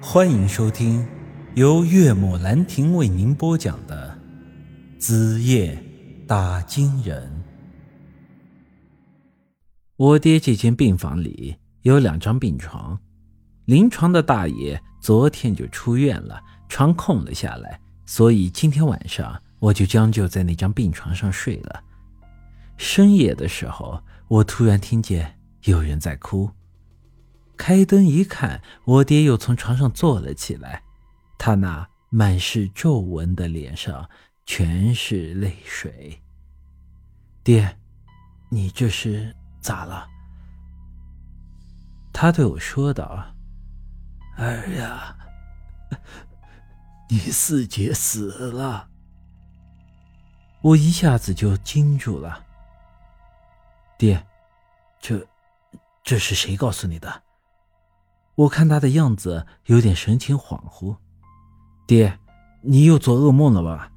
欢迎收听由岳母兰亭为您播讲的《子夜打金人》。我爹这间病房里有两张病床，临床的大爷昨天就出院了，床空了下来，所以今天晚上我就将就在那张病床上睡了。深夜的时候，我突然听见有人在哭。开灯一看，我爹又从床上坐了起来，他那满是皱纹的脸上全是泪水。爹，你这是咋了？他对我说道：“儿呀，你四姐死了。”我一下子就惊住了。爹，这这是谁告诉你的？我看他的样子有点神情恍惚，爹，你又做噩梦了吧？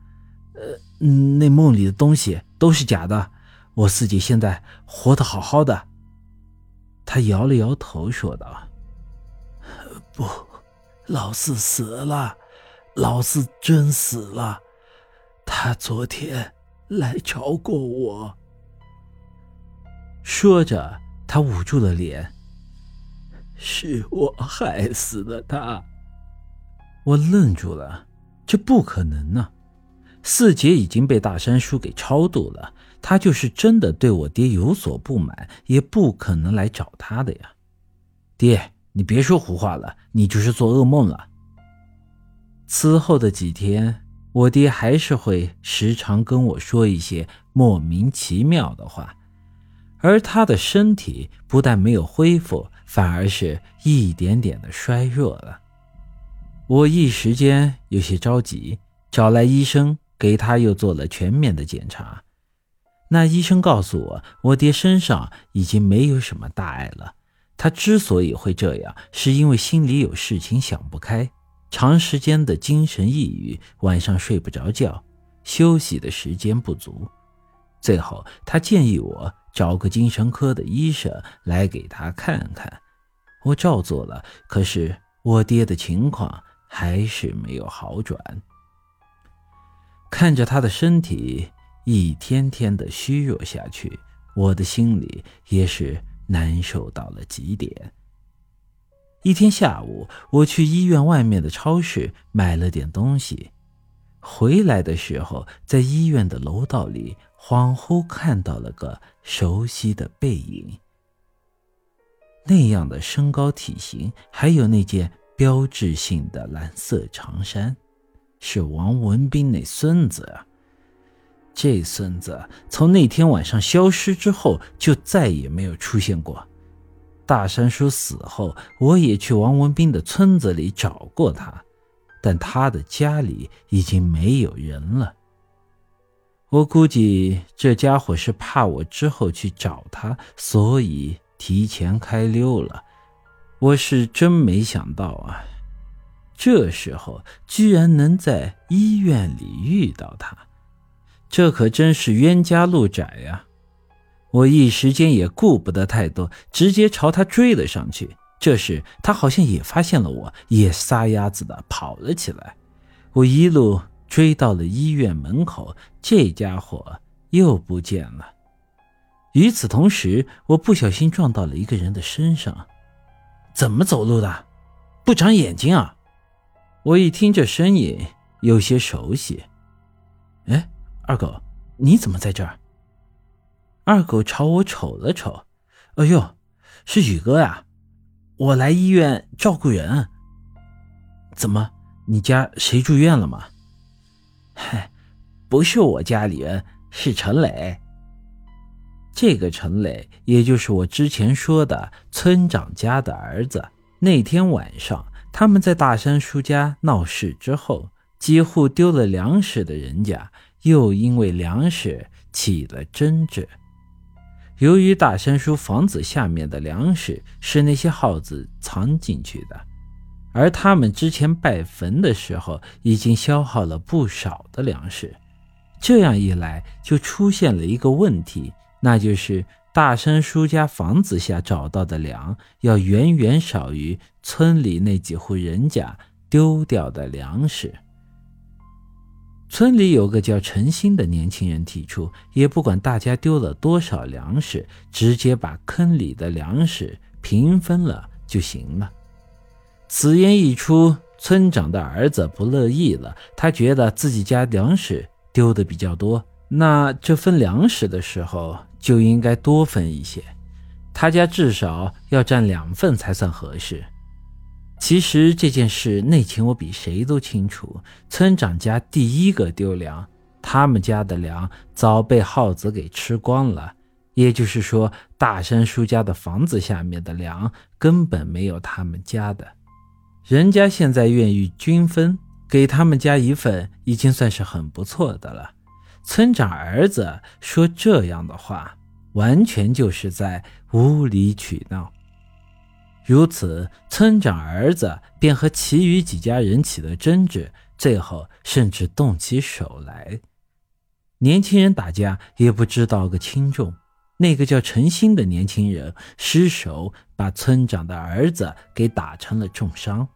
呃，那梦里的东西都是假的，我自己现在活得好好的。他摇了摇头说道：“不，老四死了，老四真死了，他昨天来找过我。”说着，他捂住了脸。是我害死的他，我愣住了，这不可能啊！四姐已经被大山叔给超度了，他就是真的对我爹有所不满，也不可能来找他的呀。爹，你别说胡话了，你就是做噩梦了。此后的几天，我爹还是会时常跟我说一些莫名其妙的话。而他的身体不但没有恢复，反而是一点点的衰弱了。我一时间有些着急，找来医生给他又做了全面的检查。那医生告诉我，我爹身上已经没有什么大碍了。他之所以会这样，是因为心里有事情想不开，长时间的精神抑郁，晚上睡不着觉，休息的时间不足。最后，他建议我。找个精神科的医生来给他看看，我照做了。可是我爹的情况还是没有好转。看着他的身体一天天的虚弱下去，我的心里也是难受到了极点。一天下午，我去医院外面的超市买了点东西，回来的时候，在医院的楼道里。恍惚看到了个熟悉的背影，那样的身高体型，还有那件标志性的蓝色长衫，是王文斌那孙子！这孙子从那天晚上消失之后，就再也没有出现过。大山叔死后，我也去王文斌的村子里找过他，但他的家里已经没有人了。我估计这家伙是怕我之后去找他，所以提前开溜了。我是真没想到啊，这时候居然能在医院里遇到他，这可真是冤家路窄呀！我一时间也顾不得太多，直接朝他追了上去。这时他好像也发现了我，也撒丫子的跑了起来。我一路。追到了医院门口，这家伙又不见了。与此同时，我不小心撞到了一个人的身上。怎么走路的？不长眼睛啊！我一听这声音有些熟悉。哎，二狗，你怎么在这儿？二狗朝我瞅了瞅。哎呦，是宇哥呀！我来医院照顾人。怎么，你家谁住院了吗？嗨，不是我家里人，是陈磊。这个陈磊，也就是我之前说的村长家的儿子。那天晚上，他们在大山叔家闹事之后，几乎丢了粮食的人家，又因为粮食起了争执。由于大山叔房子下面的粮食是那些耗子藏进去的。而他们之前拜坟的时候，已经消耗了不少的粮食，这样一来，就出现了一个问题，那就是大山叔家房子下找到的粮要远远少于村里那几户人家丢掉的粮食。村里有个叫陈新的年轻人提出，也不管大家丢了多少粮食，直接把坑里的粮食平分了就行了。此言一出，村长的儿子不乐意了，他觉得自己家粮食丢的比较多，那这分粮食的时候就应该多分一些，他家至少要占两份才算合适。其实这件事内情我比谁都清楚。村长家第一个丢粮，他们家的粮早被耗子给吃光了。也就是说，大山叔家的房子下面的粮根本没有他们家的。人家现在愿意均分，给他们家一份，已经算是很不错的了。村长儿子说这样的话，完全就是在无理取闹。如此，村长儿子便和其余几家人起了争执，最后甚至动起手来。年轻人打架也不知道个轻重，那个叫陈新的年轻人失手把村长的儿子给打成了重伤，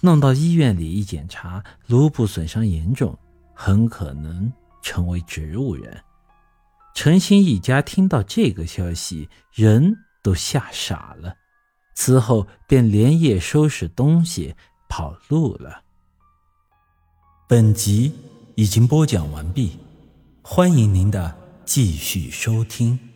弄到医院里一检查，颅部损伤严重，很可能成为植物人。陈新一家听到这个消息，人都吓傻了。此后便连夜收拾东西跑路了。本集已经播讲完毕，欢迎您的继续收听。